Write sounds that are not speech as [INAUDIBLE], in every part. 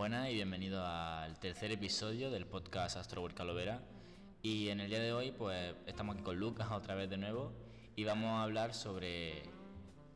Buenas y bienvenido al tercer episodio del podcast Astro Calovera. Y en el día de hoy, pues estamos aquí con Lucas [LAUGHS] otra vez de nuevo y vamos a hablar sobre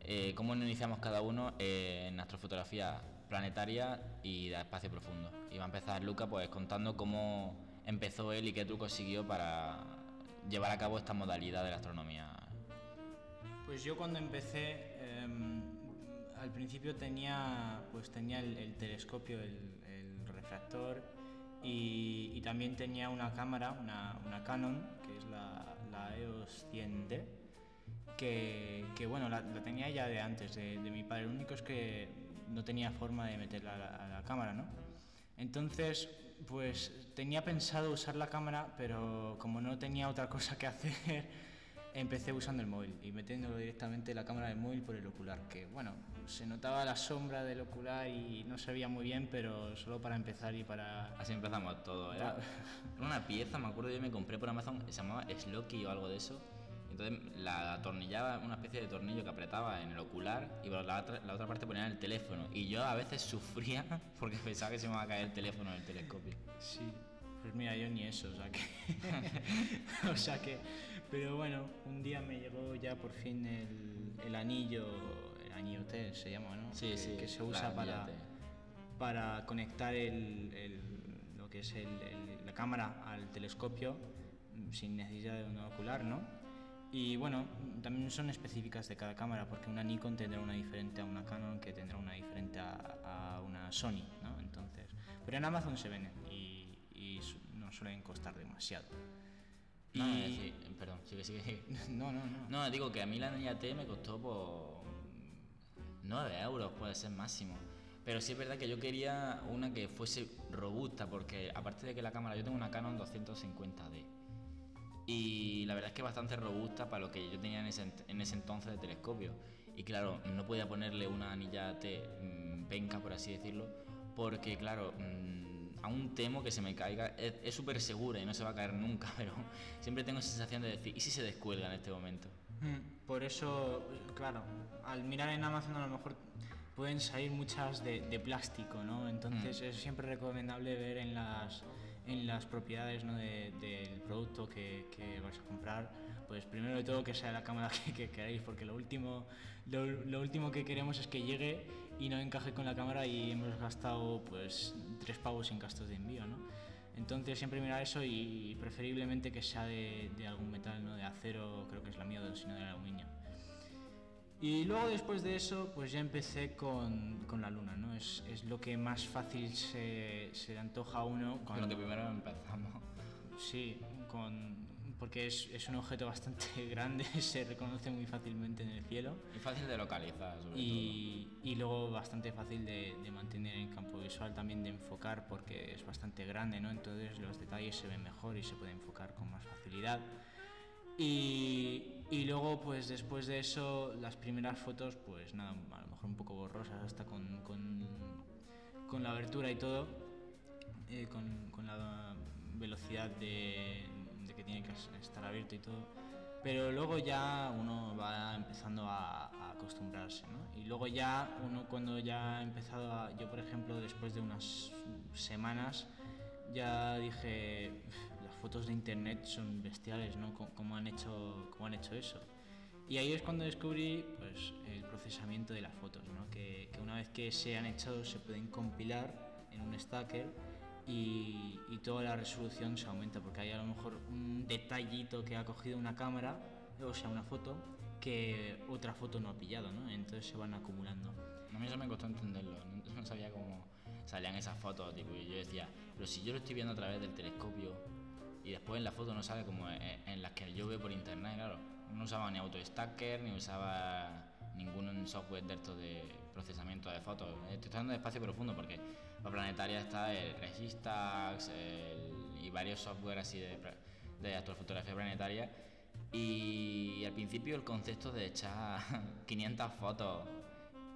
eh, cómo nos iniciamos cada uno en astrofotografía planetaria y de espacio profundo. Y va a empezar Lucas pues contando cómo empezó él y qué trucos siguió para llevar a cabo esta modalidad de la astronomía. Pues yo cuando empecé, em, al principio tenía, pues tenía el, telescopio, el, refractor y, también tenía una cámara, una, Canon, que es la, EOS 100D, que, bueno, la, tenía ya de antes de, mi padre. Lo único es que no tenía forma de meterla a la, cámara, ¿no? Entonces, pues tenía pensado usar la cámara, pero como no tenía otra cosa que hacer, [LAUGHS] empecé usando el móvil y metiéndolo directamente la cámara del móvil por el ocular, que bueno, se notaba la sombra del ocular y no se veía muy bien, pero solo para empezar y para... Así empezamos todo, era una pieza, me acuerdo yo me compré por Amazon, se llamaba Slocky o algo de eso, entonces la atornillaba, una especie de tornillo que apretaba en el ocular y por la otra, la otra parte ponía el teléfono. Y yo a veces sufría [LAUGHS] porque pensaba que se me iba a caer el teléfono del telescopio. Sí, pues mira, yo ni eso, o sea que... [LAUGHS] o sea que... Pero bueno, un día me llegó ya por fin el, el anillo, T se llama, ¿no? Sí, que, sí. Que se usa para, para conectar el, el, lo que es el, la cámara al telescopio sin necesidad de un ocular, ¿no? Y bueno, también son específicas de cada cámara, porque una Nikon tendrá una diferente a una Canon, que tendrá una diferente a, a una Sony, ¿no? Entonces, pero en Amazon se venden y, y no suelen costar demasiado. No, y... perdón, sigue, sigue, [LAUGHS] No, no, no. No, digo que a mí la niña T me costó por 9 euros, puede ser máximo. Pero sí es verdad que yo quería una que fuese robusta, porque aparte de que la cámara, yo tengo una Canon 250D. Y la verdad es que bastante robusta para lo que yo tenía en ese, en ese entonces de telescopio. Y claro, no podía ponerle una anilla T mmm, penca, por así decirlo, porque claro, mmm, aún temo que se me caiga. Es súper segura y no se va a caer nunca, [LAUGHS] pero siempre tengo sensación de decir, ¿y si se descuelga en este momento? Mm, por eso, claro, al mirar en Amazon a lo mejor pueden salir muchas de, de plástico, ¿no? Entonces mm. es siempre recomendable ver en las en las propiedades ¿no? del producto que, que, vais a comprar, pues primero de todo que sea la cámara [LAUGHS] que, queráis, porque lo último, lo, último que queremos es que llegue y no encaje con la cámara y hemos gastado pues tres pavos en gastos de envío, ¿no? Entonces siempre mirar eso y preferiblemente que sea de, de algún metal, no de acero, creo que es la mía, sino de aluminio. Y luego después de eso, pues ya empecé con, con la luna, ¿no? Es, es, lo que más fácil se, se le antoja a uno. Con lo que primero empezamos. Sí, con, porque es, es, un objeto bastante [LAUGHS] grande, se reconoce muy fácilmente en el cielo. Y fácil de localizar, sobre y, todo. Y luego bastante fácil de, de, mantener en campo visual, también de enfocar, porque es bastante grande, ¿no? Entonces los detalles se ven mejor y se puede enfocar con más facilidad. Y, y, luego, pues después de eso, las primeras fotos, pues nada, a lo mejor un poco borrosas, hasta con, con, con la abertura y todo, eh, con, con, la velocidad de, de, que tiene que estar abierto y todo. Pero luego ya uno va empezando a, a acostumbrarse, ¿no? Y luego ya uno cuando ya ha empezado a, yo por ejemplo, después de unas semanas, ya dije, las fotos de internet son bestiales, ¿no? ¿Cómo han hecho, cómo han hecho eso? Y ahí es cuando descubrí pues, el procesamiento de las fotos, ¿no? que, que, una vez que se han hecho se pueden compilar en un stacker y, y, toda la resolución se aumenta, porque hay a lo mejor un detallito que ha cogido una cámara, o sea, una foto, que otra foto no ha pillado, ¿no? Entonces se van acumulando. A mí eso me costó entenderlo, no sabía cómo salían esas fotos, tipo, y yo decía, pero si yo lo estoy viendo a través del telescopio y después en la foto no sale como en, las que yo veo por internet, claro, no usaba ni AutoStacker ni usaba ningún software de estos de procesamiento de fotos. Estoy hablando de espacio profundo porque para planetaria está el Registax el, y varios software así de, de astrofotografía planetaria y al principio el concepto de echar [LAUGHS] 500 fotos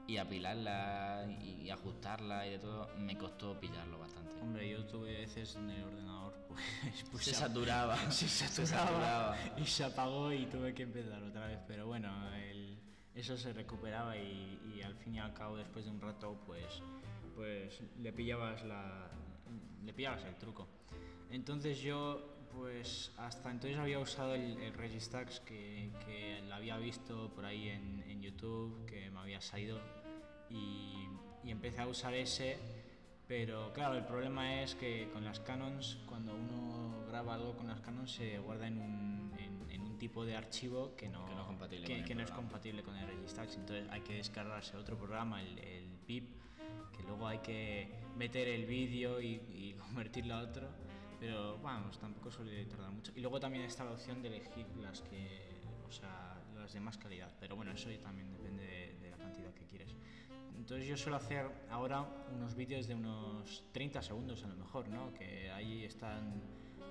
y apilarla y ajustarla y de todo me costó pillarlo bastante. Hombre, yo tuve veces en el ordenador [LAUGHS] pues, pues se, saturaba. [LAUGHS] se, saturaba, y se apagó y tuve que empezar otra vez, pero bueno, el, eso se recuperaba y, y, al fin y al cabo después de un rato pues pues le pillabas la le pillabas el truco. Entonces yo pues hasta entonces había usado el, el Registax que, que lo había visto por ahí en, en YouTube, que me había salido y, y empecé a usar ese, pero claro, el problema es que con las Canons, cuando uno graba algo con las Canons se guarda en un, un tipo de archivo que no, Que no es compatible que- con el que no es programa. compatible con el Registax, entonces hay que descargarse otro programa, el, el PIP, que luego hay que meter el vídeo y, y [LAUGHS] convertirlo a otro, pero vamos, tampoco suele tardar mucho. Y luego también está la opción de elegir las que, o sea, las de más calidad, pero bueno, eso también depende de, de la cantidad que quieres. Entonces yo suelo hacer ahora unos vídeos de unos 30 segundos a lo mejor, ¿no? Que ahí están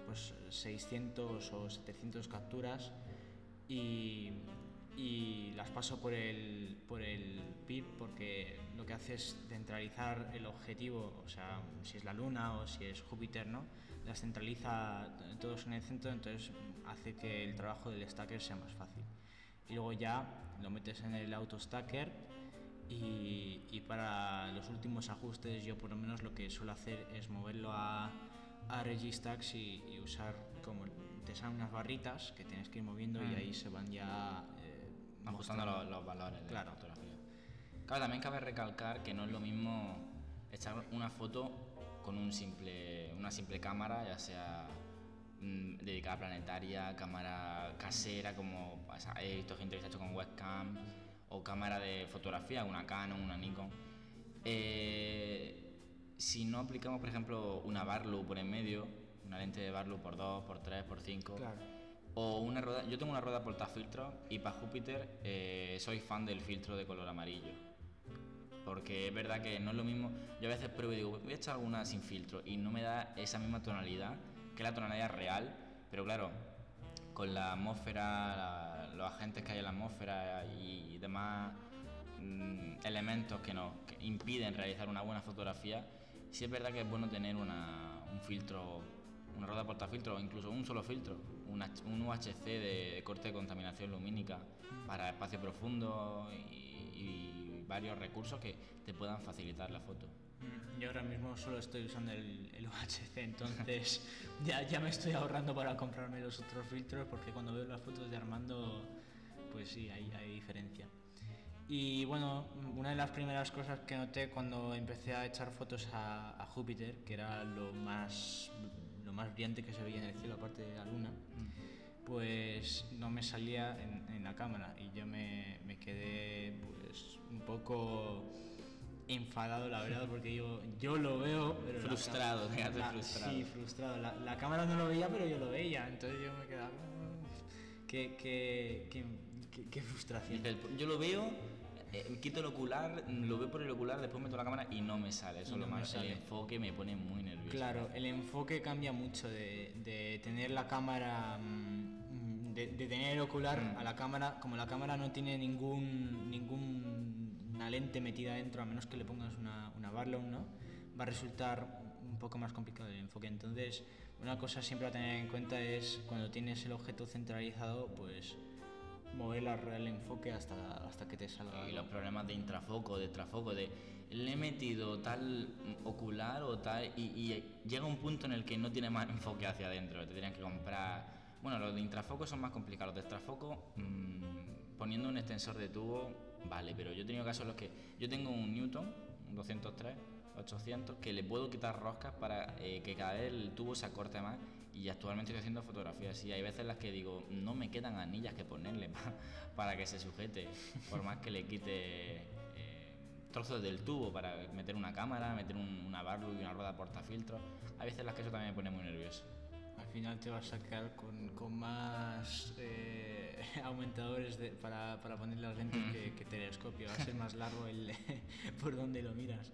pues 600 o 700 capturas y, y las paso por el, por el PIP porque lo que hace es centralizar el objetivo, o sea, si es la Luna o si es Júpiter, ¿no? Las centraliza todos en el centro, entonces hace que el trabajo del stacker sea más fácil. Y luego ya lo metes en el auto stacker y, y para los últimos ajustes yo por lo menos lo que suelo hacer es moverlo a, a Registax y, y usar como te salen unas barritas que tienes que ir moviendo y Mm. ahí se van ya eh, ajustando los, los valores de Claro. la fotografía. Claro, también cabe recalcar que no es lo mismo echar una foto con un simple, una simple cámara, ya sea mm, dedicada a planetaria, cámara casera, como o sea, he visto gente que se ha hecho con webcam, o cámara de fotografía, una Canon, una Nikon. Eh, si no aplicamos, por ejemplo, una Barlow por en medio, una lente de Barlow por 2, por 3, por 5, Claro. o una rueda, yo tengo una rueda portafiltro y para Júpiter eh, soy fan del filtro de color amarillo. Porque es verdad que no es lo mismo. Yo a veces pruebo y digo, voy a echar alguna sin filtro y no me da esa misma tonalidad, que es la tonalidad real, pero claro, con la atmósfera, la- los agentes que hay en la atmósfera y demás mm, elementos que nos impiden realizar una buena fotografía, sí es verdad que es bueno tener una- un filtro, una rueda portafiltro o incluso un solo filtro, un, UHC de, corte de contaminación lumínica para espacio profundo y varios recursos que te puedan facilitar la foto. Mm, Yo ahora mismo solo estoy usando el, el UHC, entonces [LAUGHS] ya, ya me estoy ahorrando para comprarme los otros filtros porque cuando veo las fotos de Armando, pues sí, hay, hay diferencia. Y bueno, una de las primeras cosas que noté cuando empecé a echar fotos a, a Júpiter, que era lo más, lo más brillante que se veía en el cielo aparte de la luna, pues no me salía en, en la cámara y yo me, me quedé pues un poco enfadado la verdad porque yo, yo lo veo pero la Frustrado, fíjate, la- frustrado. sí frustrado la, la cámara no lo veía pero yo lo veía entonces yo me quedaba "Mm, qué, qué, qué, frustración yo lo veo, eh, quito el ocular, lo veo por el ocular, después meto la cámara y no me sale. Eso lo no me más. El enfoque me pone muy nervioso. Claro, el enfoque cambia mucho de, de tener la cámara, mm, de, de tener el ocular Mm. a la cámara, como la cámara no tiene ningún, ninguna lente metida dentro, a menos que le pongas una, una Barlow, ¿no? Va a resultar un poco más complicado el enfoque. Entonces, una cosa siempre a tener en cuenta es cuando tienes el objeto centralizado, pues mover el enfoque hasta, hasta que te salga. Y los problemas de intrafoco, de extrafoco, de le he metido tal ocular o tal y, y llega un punto en el que no tiene más enfoque hacia adentro, te tendrían que comprar... Bueno, los de intrafoco son más complicados, los de extrafoco mm, poniendo un extensor de tubo, vale, pero yo he tenido casos en los que yo tengo un Newton, un 203, 800, que le puedo quitar roscas para eh, que cada vez el tubo se acorte más y actualmente estoy haciendo fotografías y hay veces en las que digo, no me quedan anillas que ponerle pa- [LAUGHS] para que se sujete, por más que le quite eh, trozos del tubo para meter una cámara, meter un- una Barlow y una rueda portafiltros. Hay veces en las que eso también me pone muy nervioso. Al final te vas a quedar con, con más eh, [LAUGHS] aumentadores de- para, para poner las lentes que, que telescopio. Va a ser más largo el [LAUGHS] por donde lo miras.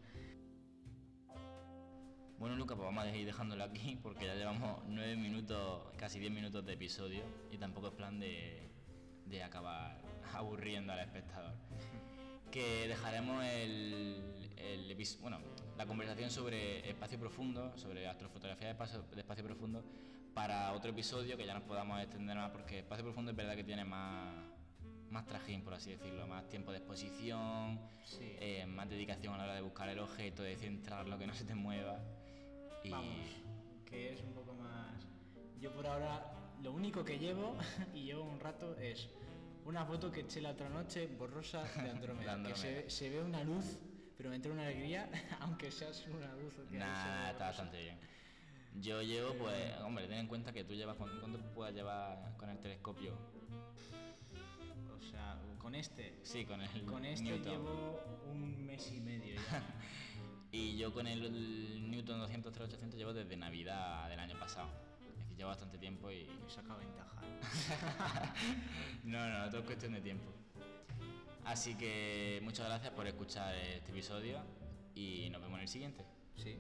Bueno, Luca, pues vamos a ir dejándolo aquí porque ya llevamos nueve minutos, casi 10 minutos de episodio y tampoco es plan de, de acabar [LAUGHS] aburriendo al espectador. Que dejaremos el, el bueno, la conversación sobre espacio profundo, sobre astrofotografía de espacio, de espacio profundo, para otro episodio que ya nos podamos extender más porque espacio profundo es verdad que tiene más, más trajín, por así decirlo, más tiempo de exposición, Sí. eh, más dedicación a la hora de buscar el objeto, de centrarlo, que no se te mueva. Y Vamos, que es un poco más... Yo por ahora lo único que llevo, [LAUGHS] y llevo un rato, es una foto que eché la otra noche borrosa de [LAUGHS] Andrómeda, que se, se ve una luz, pero me entra una alegría, [LAUGHS] aunque sea una luz. nada, está bastante bien. Yo llevo, pues, hombre, ten en cuenta que tú llevas, ¿cuánto puedes llevar con el telescopio? O sea, con este, Sí, con el con este Newton. llevo un mes y medio ya. [LAUGHS] Y yo con el, el Newton 200 3800 llevo desde Navidad del año pasado. Es decir, llevo bastante tiempo y... Me saca ventaja. ¿eh? [LAUGHS] No, no, todo es cuestión de tiempo. Así que muchas gracias por escuchar este episodio y nos vemos en el siguiente. Sí.